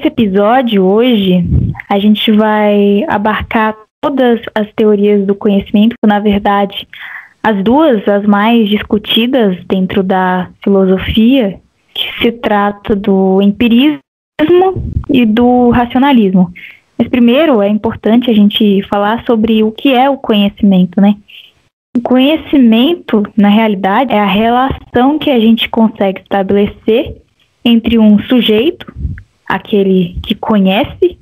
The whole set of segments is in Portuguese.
nesse episódio hoje, a gente vai abarcar todas as teorias do conhecimento, na verdade, as duas, as mais discutidas dentro da filosofia, que se trata do empirismo e do racionalismo. Mas primeiro é importante a gente falar sobre o que é o conhecimento, né? O conhecimento, na realidade, é a relação que a gente consegue estabelecer entre um sujeito, aquele que conhece,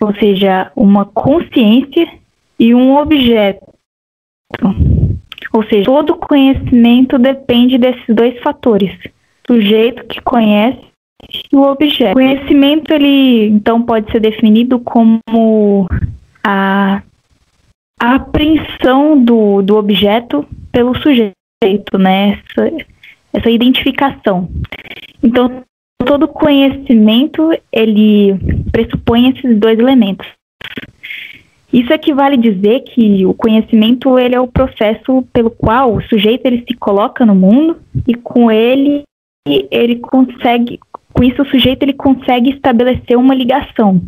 ou seja, uma consciência, e um objeto. Ou seja, todo conhecimento depende desses dois fatores: sujeito que conhece o objeto. Conhecimento ele então pode ser definido como a, a apreensão do, do objeto pelo sujeito, né? Essa, essa identificação. Então todo conhecimento ele pressupõe esses dois elementos. Isso equivale a dizer que o conhecimento ele é o processo pelo qual o sujeito ele se coloca no mundo e com ele ele consegue, com isso o sujeito ele consegue estabelecer uma ligação.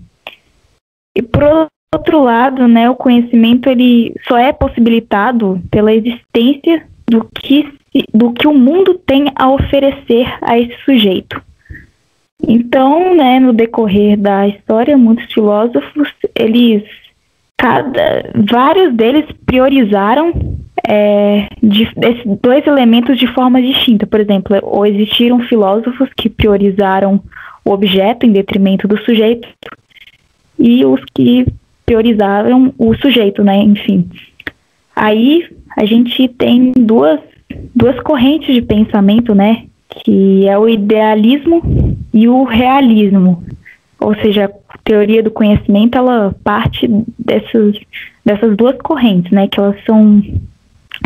E por outro lado, né, o conhecimento ele só é possibilitado pela existência do que do que o mundo tem a oferecer a esse sujeito. Então, né, no decorrer da história, muitos filósofos, eles, cada, vários deles priorizaram é, de, esses dois elementos de forma distinta. Por exemplo, ou existiram filósofos que priorizaram o objeto em detrimento do sujeito e os que priorizaram o sujeito, né? Enfim. Aí a gente tem duas, duas correntes de pensamento, né? Que é o idealismo e o realismo. Ou seja, a teoria do conhecimento ela parte dessas, dessas duas correntes, né? Que elas são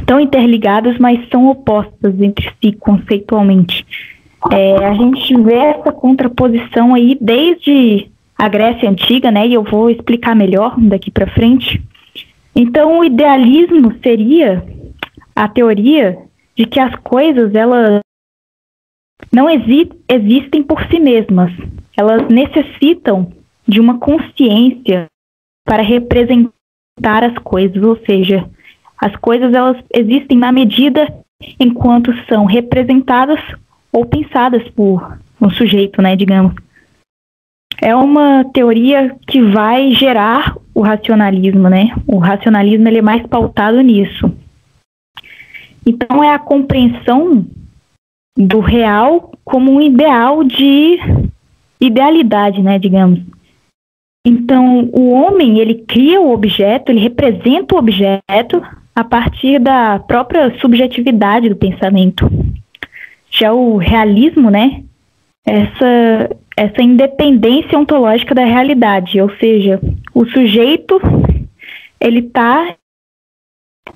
tão interligadas, mas são opostas entre si conceitualmente. É, a gente vê essa contraposição aí desde a Grécia Antiga, né? E eu vou explicar melhor daqui para frente. Então, o idealismo seria a teoria de que as coisas elas não exi existem por si mesmas. Elas necessitam de uma consciência para representar as coisas, ou seja, as coisas elas existem na medida enquanto são representadas ou pensadas por um sujeito, né, digamos. É uma teoria que vai gerar o racionalismo, né? O racionalismo ele é mais pautado nisso. Então é a compreensão do real como um ideal de idealidade, né, digamos. Então, o homem, ele cria o objeto, ele representa o objeto a partir da própria subjetividade do pensamento. Já o realismo, né, essa essa independência ontológica da realidade, ou seja, o sujeito ele está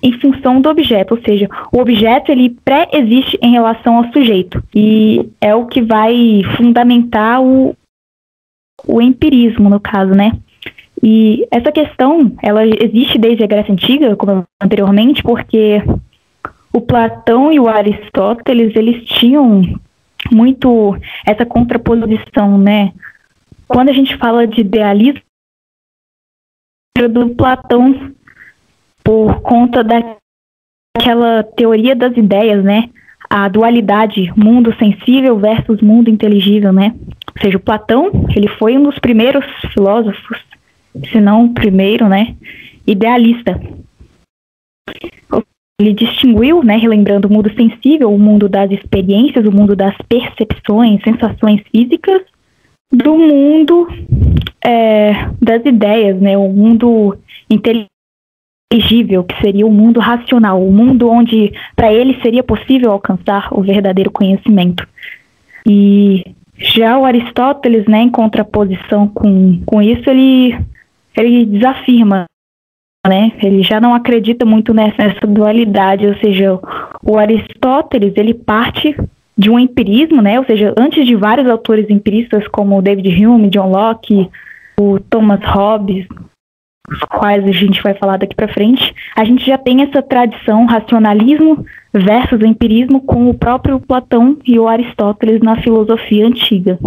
em função do objeto, ou seja, o objeto ele pré-existe em relação ao sujeito e é o que vai fundamentar o, o empirismo no caso, né? E essa questão, ela existe desde a Grécia Antiga, como anteriormente, porque o Platão e o Aristóteles, eles tinham muito essa contraposição, né? Quando a gente fala de idealismo, do Platão por conta daquela teoria das ideias, né? A dualidade mundo sensível versus mundo inteligível, né? Ou seja, o Platão, ele foi um dos primeiros filósofos, se não primeiro, né? Idealista. Ele distinguiu, né, relembrando o mundo sensível, o mundo das experiências, o mundo das percepções, sensações físicas, do mundo é, das ideias, né, o mundo inteligível, que seria o mundo racional, o mundo onde para ele seria possível alcançar o verdadeiro conhecimento. E já o Aristóteles, né, em contraposição com, com isso, ele, ele desafirma, né, ele já não acredita muito nessa, dualidade, ou seja, o Aristóteles, ele parte de um empirismo, né, ou seja, antes de vários autores empiristas como David Hume, John Locke, o Thomas Hobbes, os quais a gente vai falar daqui para frente, a gente já tem essa tradição racionalismo versus empirismo com o próprio Platão e o Aristóteles na filosofia antiga.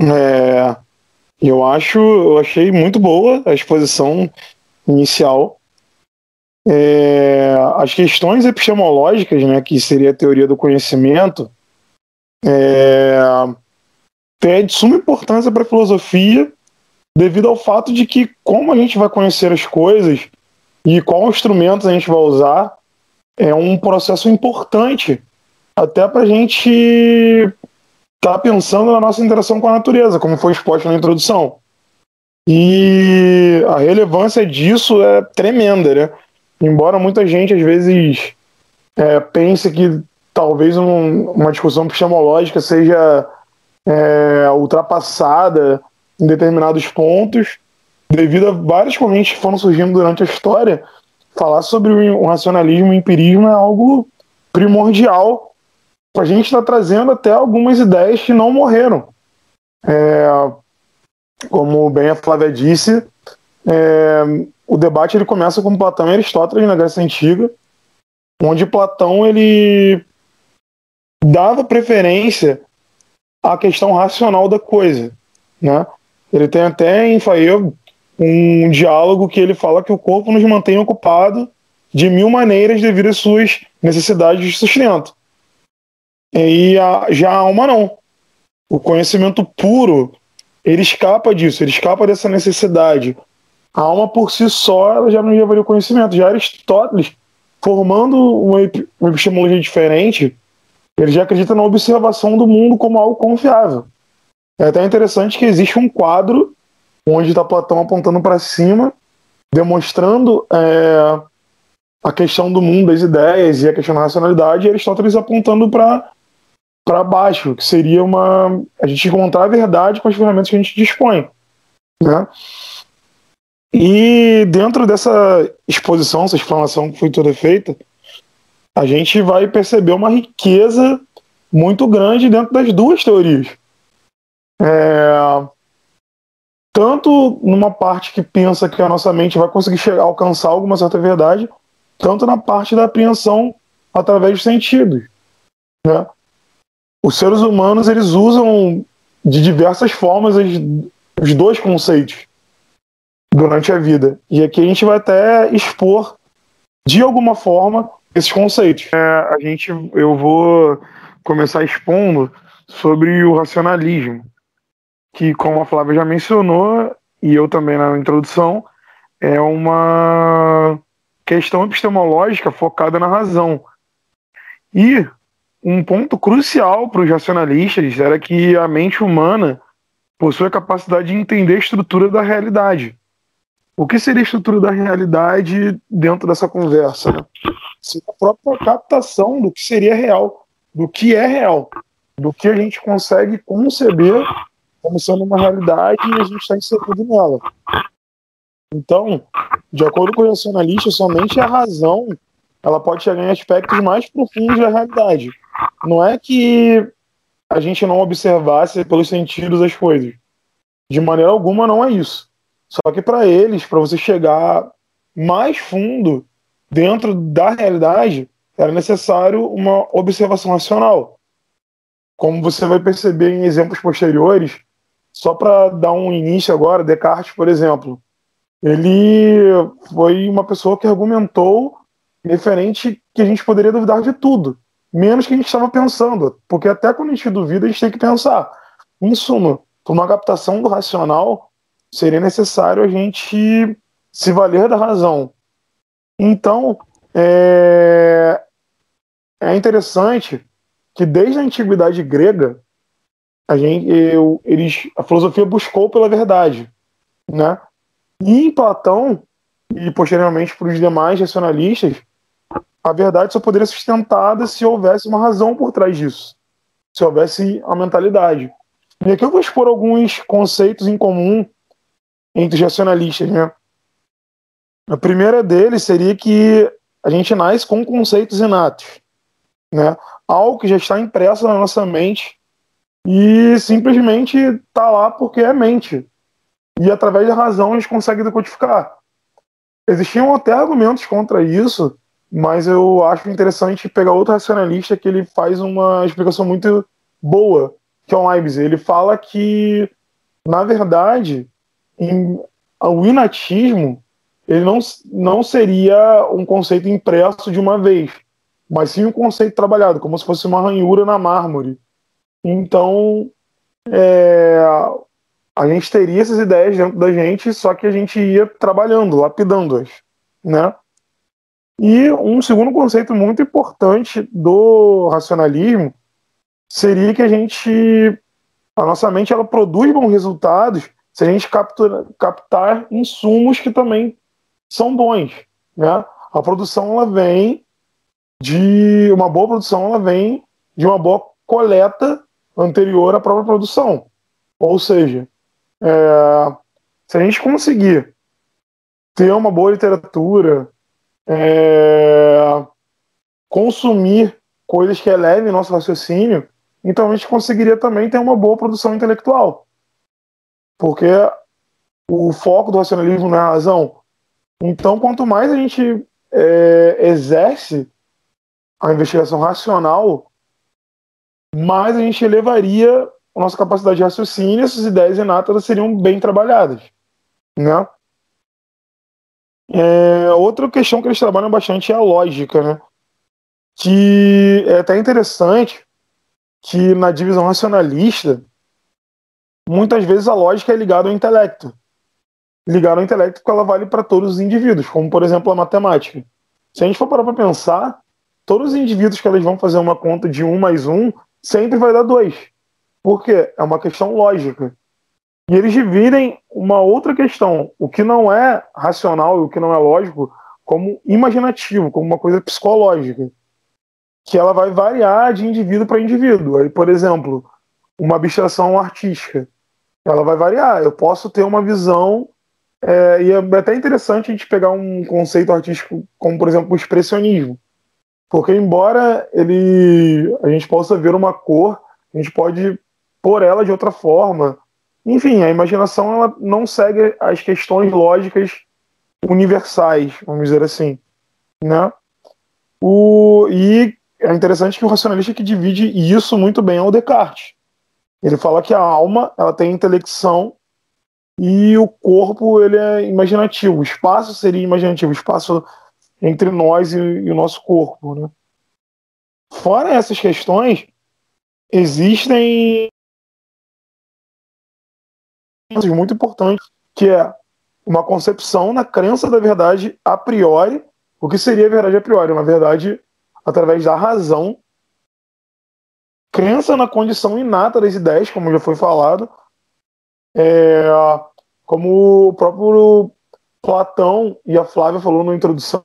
É, eu acho, eu achei muito boa a exposição inicial. É, as questões epistemológicas, né, que seria a teoria do conhecimento, é, tem de suma importância para a filosofia, devido ao fato de que como a gente vai conhecer as coisas e qual instrumentos a gente vai usar, é um processo importante até para a gente estar tá pensando na nossa interação com a natureza, como foi exposto na introdução. E a relevância disso é tremenda, né? Embora muita gente às vezes é, pense que talvez um, uma discussão epistemológica seja é, ultrapassada em determinados pontos, devido a várias correntes que foram surgindo durante a história, falar sobre o racionalismo e o empirismo é algo primordial. A gente está trazendo até algumas ideias que não morreram. É, como bem a Flávia disse, é, o debate ele começa com Platão e Aristóteles na Grécia Antiga, onde Platão ele dava preferência à questão racional da coisa, né? Ele tem até em Fael um diálogo que ele fala que o corpo nos mantém ocupado de mil maneiras devido às suas necessidades de sustento. E a, já a alma não. O conhecimento puro, ele escapa disso, ele escapa dessa necessidade. A alma por si só, ela já não levaria o conhecimento. Já Aristóteles, formando uma, uma epistemologia diferente, ele já acredita na observação do mundo como algo confiável. É até interessante que existe um quadro onde está Platão apontando para cima, demonstrando é, a questão do mundo, das ideias e a questão da racionalidade, e Aristóteles apontando para para baixo, que seria uma a gente encontrar a verdade com as ferramentas que a gente dispõe, né? E dentro dessa exposição, essa explanação que foi toda feita, a gente vai perceber uma riqueza muito grande dentro das duas teorias. É, tanto numa parte que pensa que a nossa mente vai conseguir chegar, alcançar alguma certa verdade, tanto na parte da apreensão através dos sentidos. Né? Os seres humanos eles usam de diversas formas os dois conceitos durante a vida. E aqui a gente vai até expor de alguma forma esses conceitos. É, a gente, eu vou começar expondo sobre o racionalismo que, como a Flávia já mencionou, e eu também na introdução, é uma questão epistemológica focada na razão. E um ponto crucial para os racionalistas era que a mente humana possui a capacidade de entender a estrutura da realidade. O que seria a estrutura da realidade dentro dessa conversa? Né? Seria a própria captação do que seria real, do que é real, do que a gente consegue conceber como sendo uma realidade e a gente está inserido nela. Então, de acordo com o racionalista, somente a razão ela pode chegar em aspectos mais profundos da realidade. Não é que a gente não observasse pelos sentidos as coisas. De maneira alguma não é isso. Só que para eles, para você chegar mais fundo dentro da realidade, era necessário uma observação racional. Como você vai perceber em exemplos posteriores, só para dar um início agora, Descartes, por exemplo, ele foi uma pessoa que argumentou referente que a gente poderia duvidar de tudo, menos que a gente estava pensando, porque até quando a gente duvida, a gente tem que pensar. Em suma, por uma captação do racional, seria necessário a gente se valer da razão. Então, é, é interessante que desde a antiguidade grega, a gente, eu, eles, a filosofia buscou pela verdade, né? E em Platão e posteriormente para os demais racionalistas, a verdade só poderia ser sustentada se houvesse uma razão por trás disso, se houvesse a mentalidade. E aqui eu vou expor alguns conceitos em comum entre os racionalistas, né? A primeira deles seria que a gente nasce com conceitos inatos, né? Algo que já está impresso na nossa mente e simplesmente está lá porque é mente. E através da razão a gente consegue decodificar. Existiam até argumentos contra isso, mas eu acho interessante pegar outro racionalista que ele faz uma explicação muito boa, que é o Leibniz. Ele fala que, na verdade, em, o inatismo ele não, não seria um conceito impresso de uma vez, mas sim um conceito trabalhado, como se fosse uma ranhura na mármore. Então, é, a gente teria essas ideias dentro da gente, só que a gente ia trabalhando, lapidando-as, né? E um segundo conceito muito importante do racionalismo seria que a gente, a nossa mente, ela produz bons resultados se a gente captura, captar insumos que também são bons, né? A produção ela vem de uma boa produção, ela vem de uma boa coleta anterior à própria produção. Ou seja, é, se a gente conseguir ter uma boa literatura, é, consumir coisas que elevem nosso raciocínio, então a gente conseguiria também ter uma boa produção intelectual. Porque o foco do racionalismo não é a razão, então, quanto mais a gente é, exerce a investigação racional, mais a gente elevaria a nossa capacidade de raciocínio e essas ideias inatas seriam bem trabalhadas. Né? É, outra questão que eles trabalham bastante é a lógica, né? que é até interessante que na divisão racionalista, muitas vezes a lógica é ligada ao intelecto ligar ao intelecto porque ela vale para todos os indivíduos, como por exemplo a matemática. Se a gente for parar para pensar, todos os indivíduos que eles vão fazer uma conta de 1 mais 1 sempre vai dar 2. Por quê? É uma questão lógica. E eles dividem uma outra questão, o que não é racional e o que não é lógico, como imaginativo, como uma coisa psicológica. Que ela vai variar de indivíduo para indivíduo. Aí, por exemplo, uma abstração artística. Ela vai variar. Eu posso ter uma visão é, e é até interessante a gente pegar um conceito artístico como, por exemplo, o expressionismo. Porque, embora ele a gente possa ver uma cor, a gente pode pôr ela de outra forma. Enfim, a imaginação ela não segue as questões lógicas universais, vamos dizer assim. Né? O, e é interessante que o racionalista que divide isso muito bem é o Descartes. Ele fala que a alma ela tem intelecção e o corpo ele é imaginativo, o espaço seria imaginativo, o espaço entre nós e, e o nosso corpo. Né? Fora essas questões, existem muito importantes, que é uma concepção na crença da verdade a priori. O que seria a verdade a priori? Uma verdade através da razão. Crença na condição inata das ideias, como já foi falado. É, como o próprio Platão e a Flávia falou na introdução,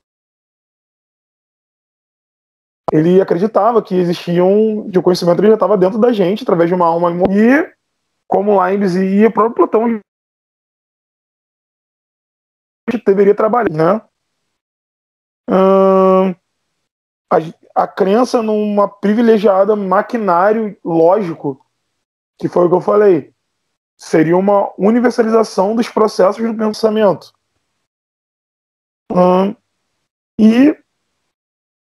ele acreditava que existiam, que o conhecimento já estava dentro da gente, através de uma alma e como Leibniz e o próprio Platão deveria trabalhar, né? A, a crença numa privilegiada maquinário lógico, que foi o que eu falei, seria uma universalização dos processos do pensamento. E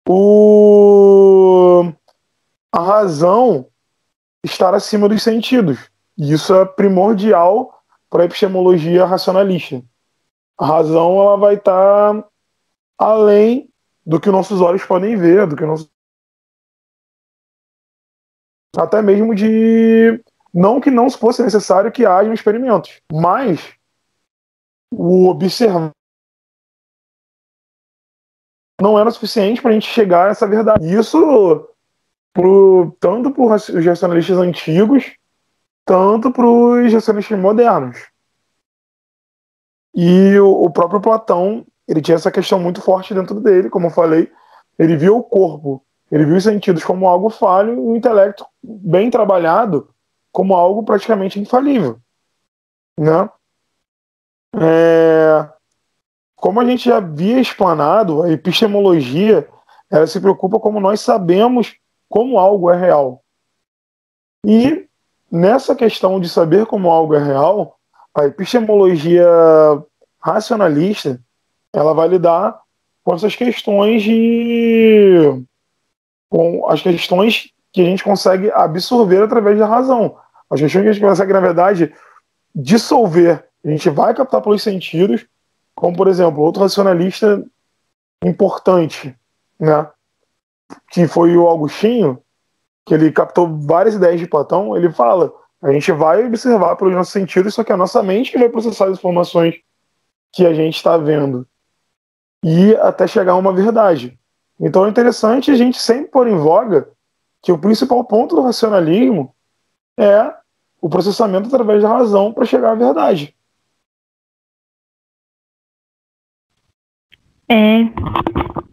o, a razão estar acima dos sentidos. E isso é primordial para a epistemologia racionalista. A razão ela vai estar além do que nossos olhos podem ver, do que nossos até mesmo de não que não fosse necessário que hajam experimentos, mas o observar não era suficiente para a gente chegar a essa verdade. Isso pro, tanto para os racionalistas antigos, tanto para os racionalistas modernos. E o, o, próprio Platão, ele tinha essa questão muito forte dentro dele, como eu falei, ele viu o corpo, ele viu os sentidos como algo falho e o intelecto bem trabalhado como algo praticamente infalível. Né? É, como a gente já havia explanado, a epistemologia ela se preocupa como nós sabemos como algo é real. E nessa questão de saber como algo é real, a epistemologia racionalista ela vai lidar com essas questões de com as questões que a gente consegue absorver através da razão. As questões que a gente consegue, na verdade, dissolver. A gente vai captar pelos sentidos, como, por exemplo, outro racionalista importante, né? que foi o Augustinho, que ele captou várias ideias de Platão, ele fala, a gente vai observar pelos nossos sentidos, só que a nossa mente vai processar as informações que a gente está vendo e até chegar a uma verdade. Então é interessante a gente sempre pôr em voga que o principal ponto do racionalismo é o processamento através da razão para chegar à verdade. É,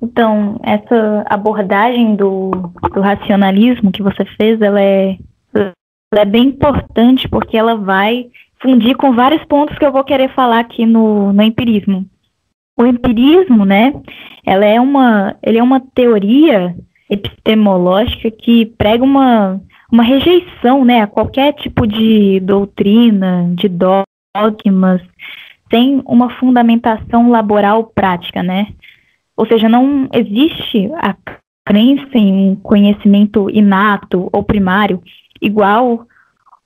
então, essa abordagem do, do racionalismo que você fez, ela é, ela é bem importante porque ela vai fundir com vários pontos que eu vou querer falar aqui no, no empirismo. O empirismo, né, ela é uma, ele é uma teoria epistemológica que prega uma, uma rejeição, né, a qualquer tipo de doutrina, de dogmas, sem uma fundamentação laboral prática, né? Ou seja, não existe a crença em um conhecimento inato ou primário, igual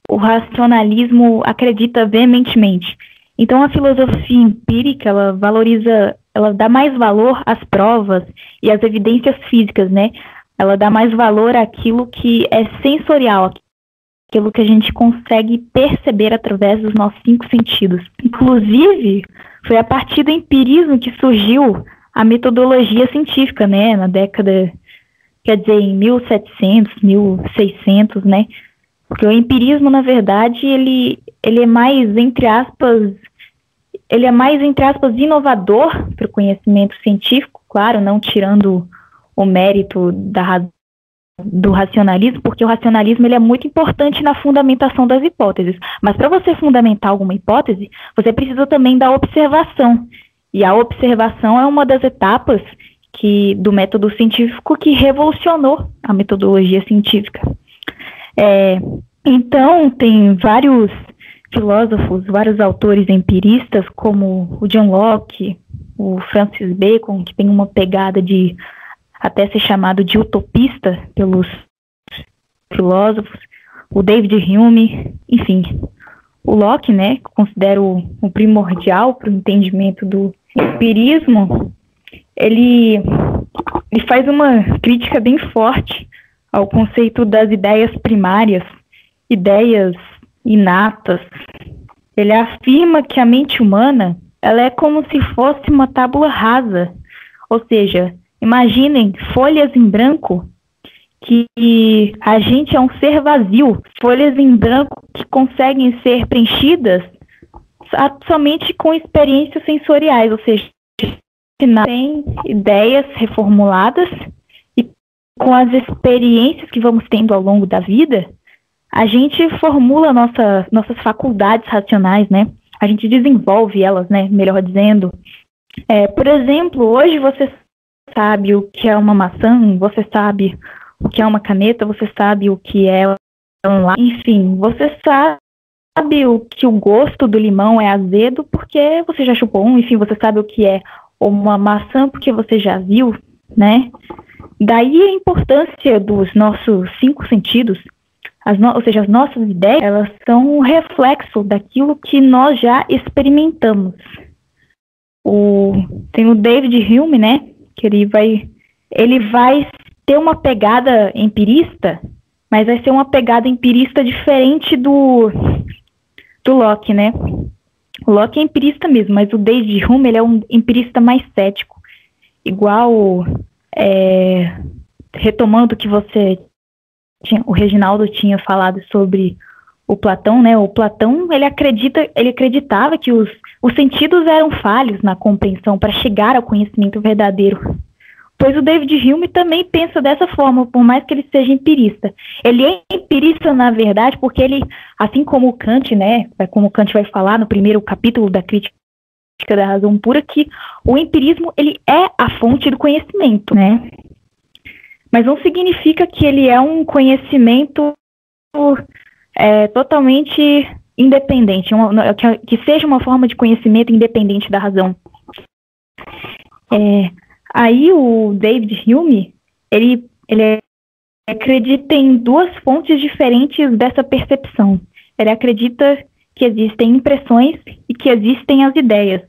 o racionalismo acredita veementemente. Então a filosofia empírica, ela valoriza, ela dá mais valor às provas e às evidências físicas, né? Ela dá mais valor àquilo que é sensorial, aquilo que a gente consegue perceber através dos nossos cinco sentidos. Inclusive, foi a partir do empirismo que surgiu a metodologia científica, né, na década, quer dizer, em 1700, 1600, né, porque o empirismo, na verdade, ele, ele é mais, entre aspas, ele é mais, entre aspas, inovador para o conhecimento científico, claro, não tirando o mérito da, do racionalismo, porque o racionalismo ele é muito importante na fundamentação das hipóteses. Mas para você fundamentar alguma hipótese, você precisa também da observação. E a observação é uma das etapas que do método científico que revolucionou a metodologia científica. É, então, tem vários filósofos, vários autores empiristas, como o John Locke, o Francis Bacon, que tem uma pegada de até ser chamado de utopista pelos filósofos, o David Hume, enfim. O Locke, né, considero o primordial para o entendimento do empirismo, ele, ele faz uma crítica bem forte ao conceito das ideias primárias, ideias inatas. Ele afirma que a mente humana ela é como se fosse uma tábula rasa, ou seja, Imaginem folhas em branco que a gente é um ser vazio, folhas em branco que conseguem ser preenchidas somente com experiências sensoriais, ou seja, tem ideias reformuladas e com as experiências que vamos tendo ao longo da vida, a gente formula nossa, nossas faculdades racionais, né? A gente desenvolve elas, né? Melhor dizendo. É, por exemplo, hoje você sabe o que é uma maçã, você sabe o que é uma caneta, você sabe o que é um lápis, enfim, você sabe o que o gosto do limão é azedo porque você já chupou um, enfim, você sabe o que é uma maçã porque você já viu, né? Daí a importância dos nossos cinco sentidos, no, ou seja, as nossas ideias, elas são um reflexo daquilo que nós já experimentamos. O, tem o David Hume, né, que ele vai ele vai ter uma pegada empirista, mas vai ser uma pegada empirista diferente do do Locke, né? O Locke é empirista mesmo, mas o David Hume ele é um empirista mais cético, igual é, retomando o que você tinha, o Reginaldo tinha falado sobre o Platão, né? O Platão ele acredita, ele acreditava que os, os sentidos eram falhos na compreensão para chegar ao conhecimento verdadeiro. Pois o David Hume também pensa dessa forma, por mais que ele seja empirista. Ele é empirista, na verdade, porque ele, assim como Kant, né, como o Kant vai falar no primeiro capítulo da crítica da razão pura, que o empirismo ele é a fonte do conhecimento, né? Mas não significa que ele é um conhecimento é, totalmente independente, uma, que, que, seja uma forma de conhecimento independente da razão. É, aí o David Hume, ele, ele acredita em duas fontes diferentes dessa percepção. Ele acredita que existem impressões e que existem as ideias.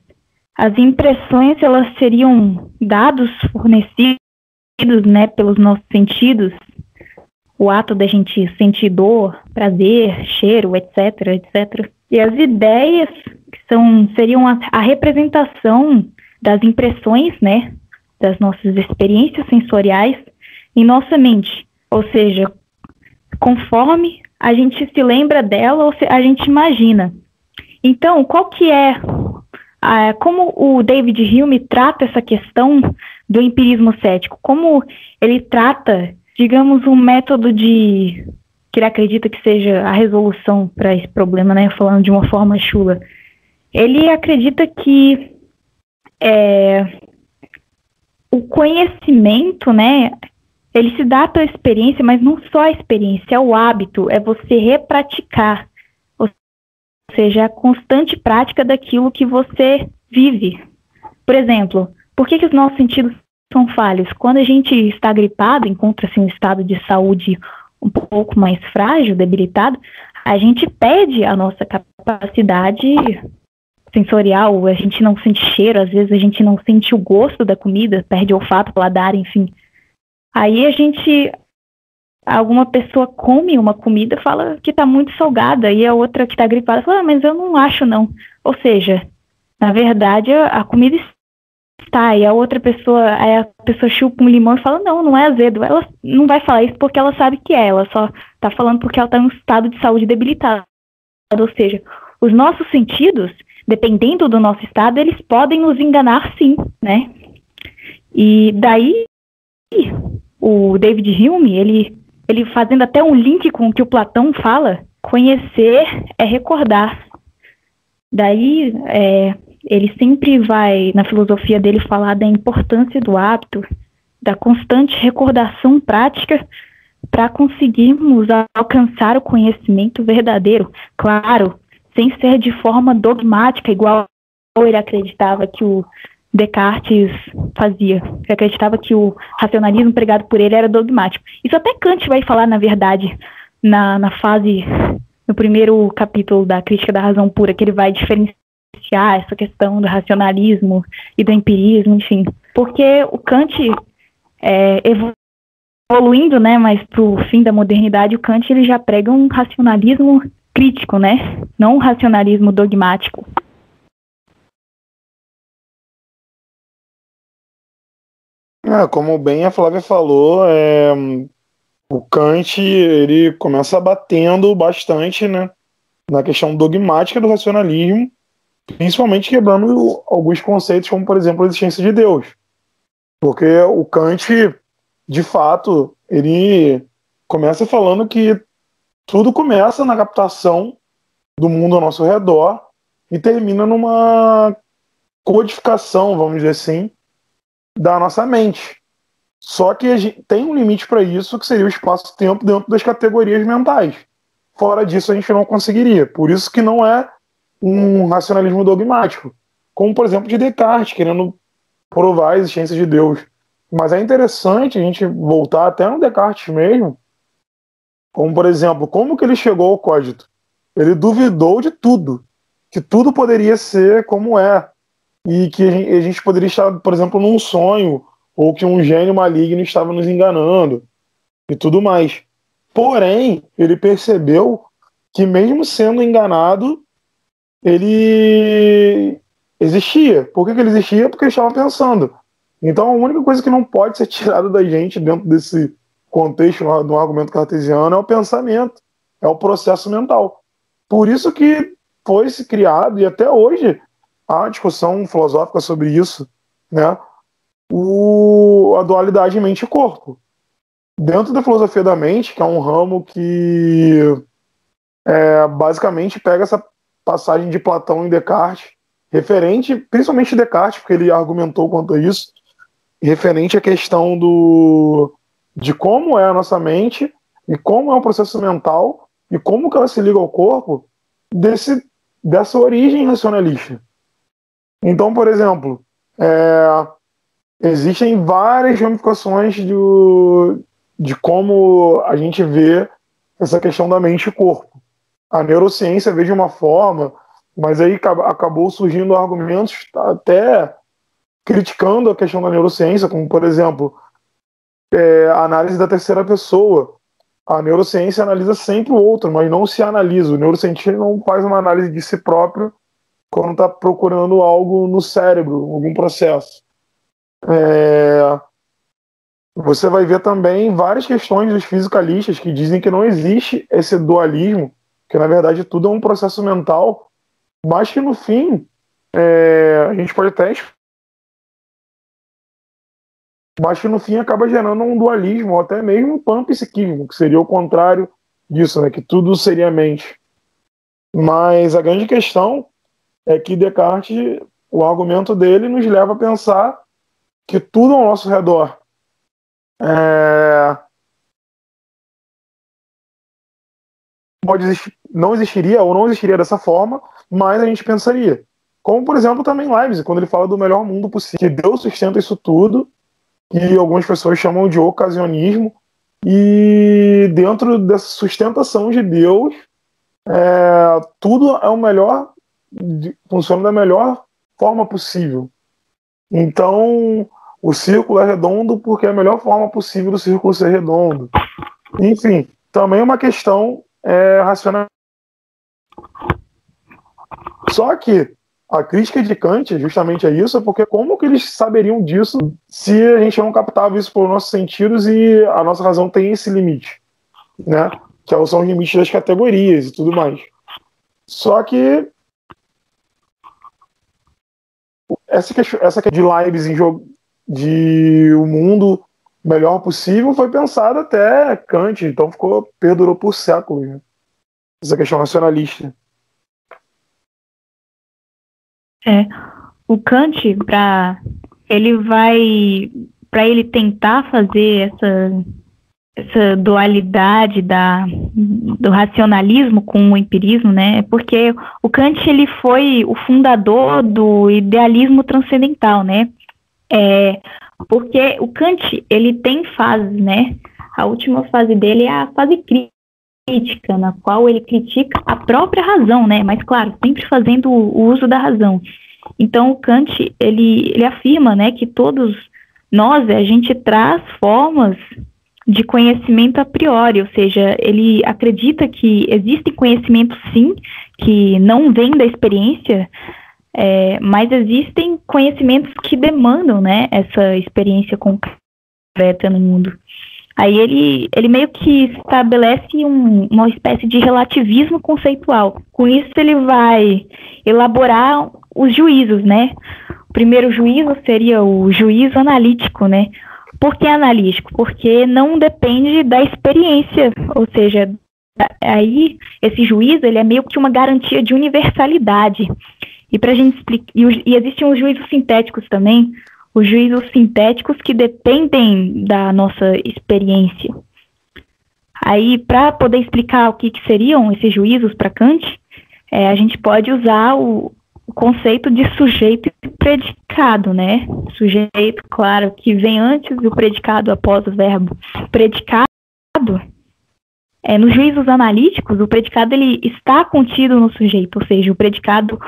As impressões elas seriam dados fornecidos, né, pelos nossos sentidos, o ato da gente sentir dor, prazer, cheiro, etc, etc. E as ideias são seriam a, a representação das impressões, né, das nossas experiências sensoriais em nossa mente. Ou seja, conforme a gente se lembra dela ou a gente imagina. Então, qual que é como o David Hume trata essa questão do empirismo cético? Como ele trata, digamos, um método de que ele acredita que seja a resolução para esse problema, né? Falando de uma forma chula. Ele acredita que é, o conhecimento, né, ele se dá pela experiência, mas não só a experiência, é o hábito, é você repraticar. Ou seja, a constante prática daquilo que você vive. Por exemplo, por que, que os nossos sentidos são falhos? Quando a gente está gripado, encontra-se em um estado de saúde um pouco mais frágil, debilitado, a gente perde a nossa capacidade sensorial, a gente não sente cheiro, às vezes a gente não sente o gosto da comida, perde olfato, paladar, enfim. Aí a gente, alguma pessoa come uma comida fala que está muito salgada, e a outra que está gripada fala, ah, mas eu não acho não. Ou seja, na verdade a comida está, e a outra pessoa, aí a pessoa chupa um limão e fala, não, não é azedo. Ela não vai falar isso porque ela sabe que é, ela só está falando porque ela está em um estado de saúde debilitado. Ou seja, os nossos sentidos, dependendo do nosso estado, eles podem nos enganar sim, né? E daí o David Hume, ele, ele fazendo até um link com o que o Platão fala, conhecer é recordar. Daí, é, ele sempre vai, na filosofia dele, falar da importância do hábito, da constante recordação prática para conseguirmos alcançar o conhecimento verdadeiro. Claro, sem ser de forma dogmática, igual ele acreditava que o Descartes fazia. Ele acreditava que o racionalismo pregado por ele era dogmático. Isso até Kant vai falar, na verdade, na, na fase, no primeiro capítulo da Crítica da Razão Pura, que ele vai diferenciar essa questão do racionalismo e do empirismo, enfim. Porque o Kant, é, evoluindo, né, mas para o fim da modernidade, o Kant ele já prega um racionalismo crítico, né, não um racionalismo dogmático. É, como bem a Flávia falou, é, o Kant ele começa batendo bastante né, na questão dogmática do racionalismo, principalmente quebrando alguns conceitos, como por exemplo a existência de Deus. Porque o Kant, de fato, ele começa falando que tudo começa na captação do mundo ao nosso redor e termina numa codificação, vamos dizer assim, da nossa mente. Só que tem um limite para isso, que seria o espaço-tempo dentro das categorias mentais. Fora disso, a gente não conseguiria. Por isso que não é um racionalismo dogmático. Como, por exemplo, de Descartes, querendo provar a existência de Deus. Mas é interessante a gente voltar até no Descartes mesmo, como, por exemplo, como que ele chegou ao códito? Ele duvidou de tudo, que tudo poderia ser como é, e que a gente poderia estar, por exemplo, num sonho, ou que um gênio maligno estava nos enganando e tudo mais. Porém, ele percebeu que, mesmo sendo enganado, ele existia. Por que, que ele existia? Porque ele estava pensando. Então, a única coisa que não pode ser tirada da gente dentro desse contexto do argumento cartesiano é o pensamento, é o processo mental. Por isso que foi se criado, e até hoje há discussão filosófica sobre isso, né? O, a dualidade mente e corpo. Dentro da filosofia da mente, que é um ramo que é, basicamente pega essa passagem de Platão em Descartes, referente, principalmente Descartes, porque ele argumentou quanto a isso, referente à questão do, de como é a nossa mente e como é o processo mental e como que ela se liga ao corpo desse, dessa origem racionalista. Então, por exemplo, é, existem várias ramificações do, de como a gente vê essa questão da mente e corpo. A neurociência vê de uma forma, mas aí acabou surgindo argumentos até criticando a questão da neurociência, como por exemplo é, a análise da terceira pessoa. A neurociência analisa sempre o outro, mas não se analisa. O neurocientista não faz uma análise de si próprio quando está procurando algo no cérebro, algum processo. É... Você vai ver também várias questões dos fisicalistas que dizem que não existe esse dualismo, que na verdade tudo é um processo mental, mas que no fim é... a gente pode até mas que no fim acaba gerando um dualismo, ou até mesmo um panpsiquismo, que seria o contrário disso, né? que tudo seria mente. Mas a grande questão é que Descartes, o argumento dele nos leva a pensar que tudo ao nosso redor é... pode existir, não existiria ou não existiria dessa forma, mas a gente pensaria. Como, por exemplo, também Leibniz, quando ele fala do melhor mundo possível, que Deus sustenta isso tudo que algumas pessoas chamam de ocasionismo, e dentro dessa sustentação de Deus, é, tudo é o melhor, funciona da melhor forma possível. Então, o círculo é redondo porque é a melhor forma possível do círculo ser redondo. Enfim, também uma questão é, racional. Só que a crítica de Kant justamente é isso, porque como que eles saberiam disso se a gente não captava isso por nossos sentidos e a nossa razão tem esse limite, né? Que é são os limites das categorias e tudo mais. Só que essa questão, essa questão de Leibniz em jogo de o mundo melhor possível foi pensada até Kant, então ficou perdurou por séculos. Né? Essa questão racionalista. É, o Kant, para ele vai, para ele tentar fazer essa essa dualidade da, do racionalismo com o empirismo, né? Porque o Kant ele foi o fundador do idealismo transcendental, né? É, porque o Kant ele tem fases, né? A última fase dele é a fase crítica, na qual ele critica a própria razão, né? Mas claro, sempre fazendo o uso da razão. Então, o Kant ele, ele afirma, né, que todos nós a gente traz formas de conhecimento a priori, ou seja, ele acredita que existem conhecimentos sim que não vêm da experiência, é, mas existem conhecimentos que demandam, né, essa experiência concreta no mundo. Aí ele, ele meio que estabelece um, uma espécie de relativismo conceitual. Com isso, ele vai elaborar os juízos, né? O primeiro juízo seria o juízo analítico, né? Por que analítico? Porque não depende da experiência, ou seja, aí esse juízo ele é meio que uma garantia de universalidade. E para gente explicar, e, e existem os juízos sintéticos também, os juízos sintéticos que dependem da nossa experiência. Aí, para poder explicar o que, que, seriam esses juízos para Kant, é, a gente pode usar o, o, conceito de sujeito e predicado, né? Sujeito, claro, que vem antes do predicado após o verbo. Predicado, é, nos juízos analíticos, o predicado ele está contido no sujeito, ou seja, o predicado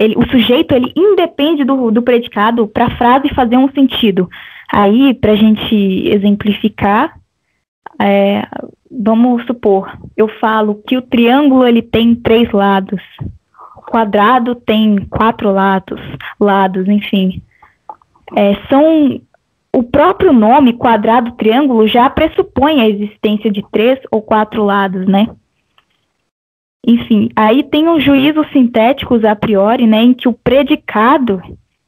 ele, o sujeito ele independe do, do predicado para a frase fazer um sentido. Aí, para a gente exemplificar, é, vamos supor, eu falo que o triângulo ele tem três lados, o quadrado tem quatro lados, lados, enfim. É, são o próprio nome quadrado triângulo já pressupõe a existência de três ou quatro lados, né? Enfim, aí tem os juízos sintéticos a priori, né, em que o predicado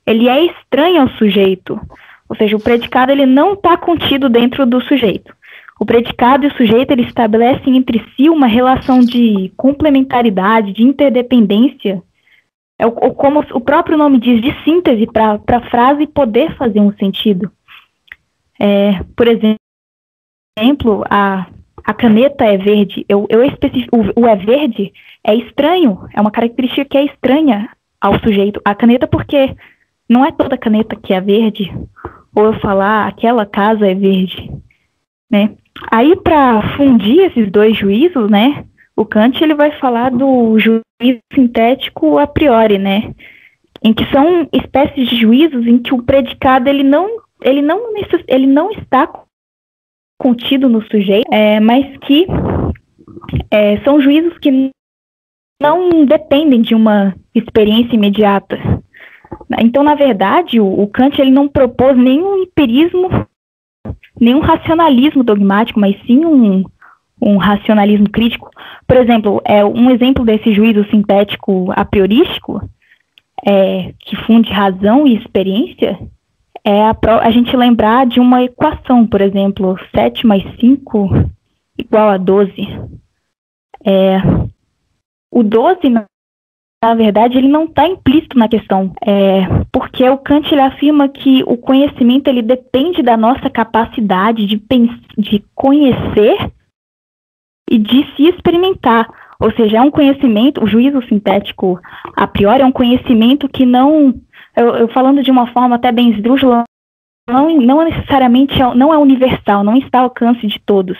ele é estranho ao sujeito, ou seja, o predicado ele não está contido dentro do sujeito. O predicado e o sujeito eles estabelecem entre si uma relação de complementaridade, de interdependência, é o, como o próprio nome diz, de síntese para a frase poder fazer um sentido. É, por exemplo, a a caneta é verde, eu, eu o, o é verde é estranho, é uma característica que é estranha ao sujeito. A caneta, porque não é toda caneta que é verde, ou eu falar aquela casa é verde, né? Aí, para fundir esses dois juízos, né, o Kant ele vai falar do juízo sintético a priori, né, em que são espécies de juízos em que o predicado ele não ele não ele não está contido no sujeito, é, mas que é, são juízos que não dependem de uma experiência imediata. Então, na verdade, o, o Kant ele não propôs nenhum empirismo, nenhum racionalismo dogmático, mas sim um, um racionalismo crítico. Por exemplo, é um exemplo desse juízo sintético a priorístico, é, que funde razão e experiência, é a, a, gente lembrar de uma equação, por exemplo, 7 mais 5 igual a 12. É, o 12, na verdade, ele não está implícito na questão, é, porque o Kant ele afirma que o conhecimento ele depende da nossa capacidade de, de conhecer e de se experimentar. Ou seja, é um conhecimento, o juízo sintético a priori é um conhecimento que não, eu, eu falando de uma forma até bem esdrúxula, não, não necessariamente é, não é universal, não está ao alcance de todos.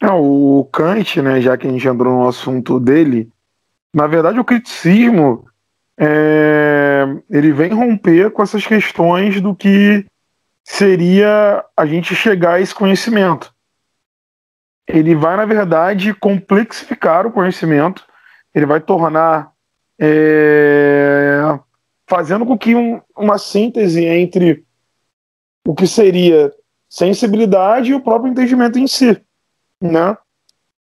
Não, o Kant, né, já que a gente entrou no assunto dele, na verdade o criticismo é, ele vem romper com essas questões do que seria a gente chegar a esse conhecimento ele vai, na verdade, complexificar o conhecimento, ele vai tornar. É, fazendo com que um, uma síntese entre o que seria sensibilidade e o próprio entendimento em si. Né?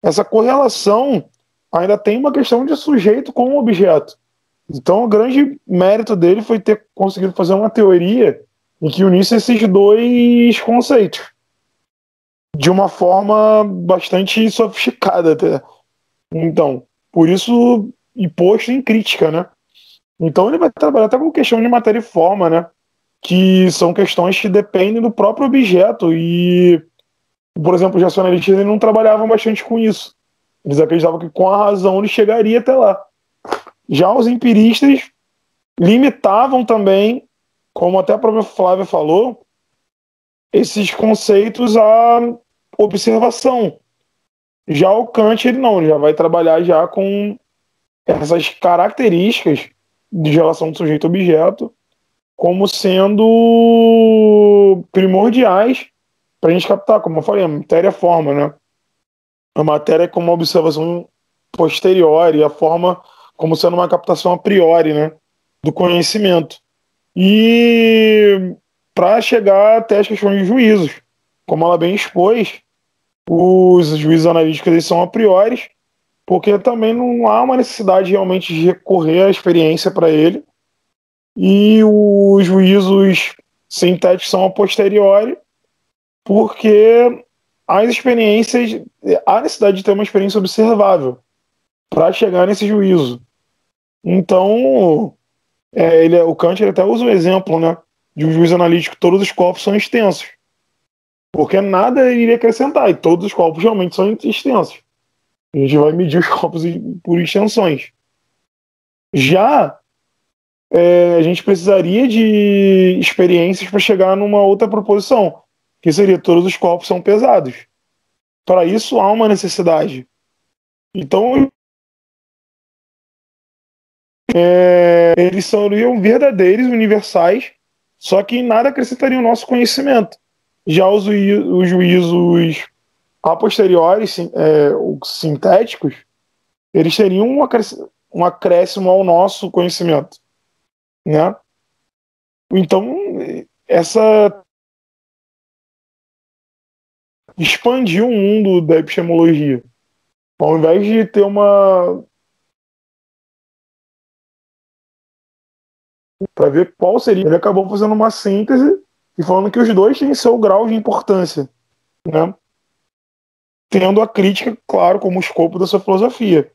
Essa correlação ainda tem uma questão de sujeito com objeto. Então, o grande mérito dele foi ter conseguido fazer uma teoria em que unisse esses dois conceitos de uma forma bastante sofisticada até. Então, por isso, e posto em crítica, né? Então ele vai trabalhar até com questão de matéria e forma, né? Que são questões que dependem do próprio objeto e, por exemplo, os racionalistas não trabalhavam bastante com isso. Eles acreditavam que com a razão ele chegaria até lá. Já os empiristas limitavam também, como até a própria Flávia falou, esses conceitos a observação. Já o Kant, ele não, ele já vai trabalhar já com essas características de relação do sujeito-objeto como sendo primordiais para a gente captar, como eu falei, a matéria forma, né? A matéria é como uma observação posterior e a forma como sendo uma captação a priori, né? Do conhecimento. E para chegar até as questões de juízos, como ela bem expôs, os juízes analíticos eles são a priori, porque também não há uma necessidade realmente de recorrer à experiência para ele. E os juízos sintéticos são a posteriori, porque as experiências, há necessidade de ter uma experiência observável para chegar nesse juízo. Então, é, ele, o Kant ele até usa um exemplo né, de um juízo analítico, todos os corpos são extensos. Porque nada iria acrescentar, e todos os corpos realmente são extensos. A gente vai medir os corpos por extensões. Já é, a gente precisaria de experiências para chegar numa outra proposição, que seria todos os corpos são pesados. Para isso há uma necessidade. Então é, eles seriam verdadeiros, universais, só que nada acrescentaria o nosso conhecimento. Já os, os juízos a posteriori, é, os sintéticos, eles teriam um, acréscimo, um acréscimo ao nosso conhecimento. Né? Então, essa expandiu o mundo da epistemologia. Ao invés de ter uma. Para ver qual seria, ele acabou fazendo uma síntese e falando que os dois têm seu grau de importância, né? Tendo a crítica, claro, como escopo da sua filosofia.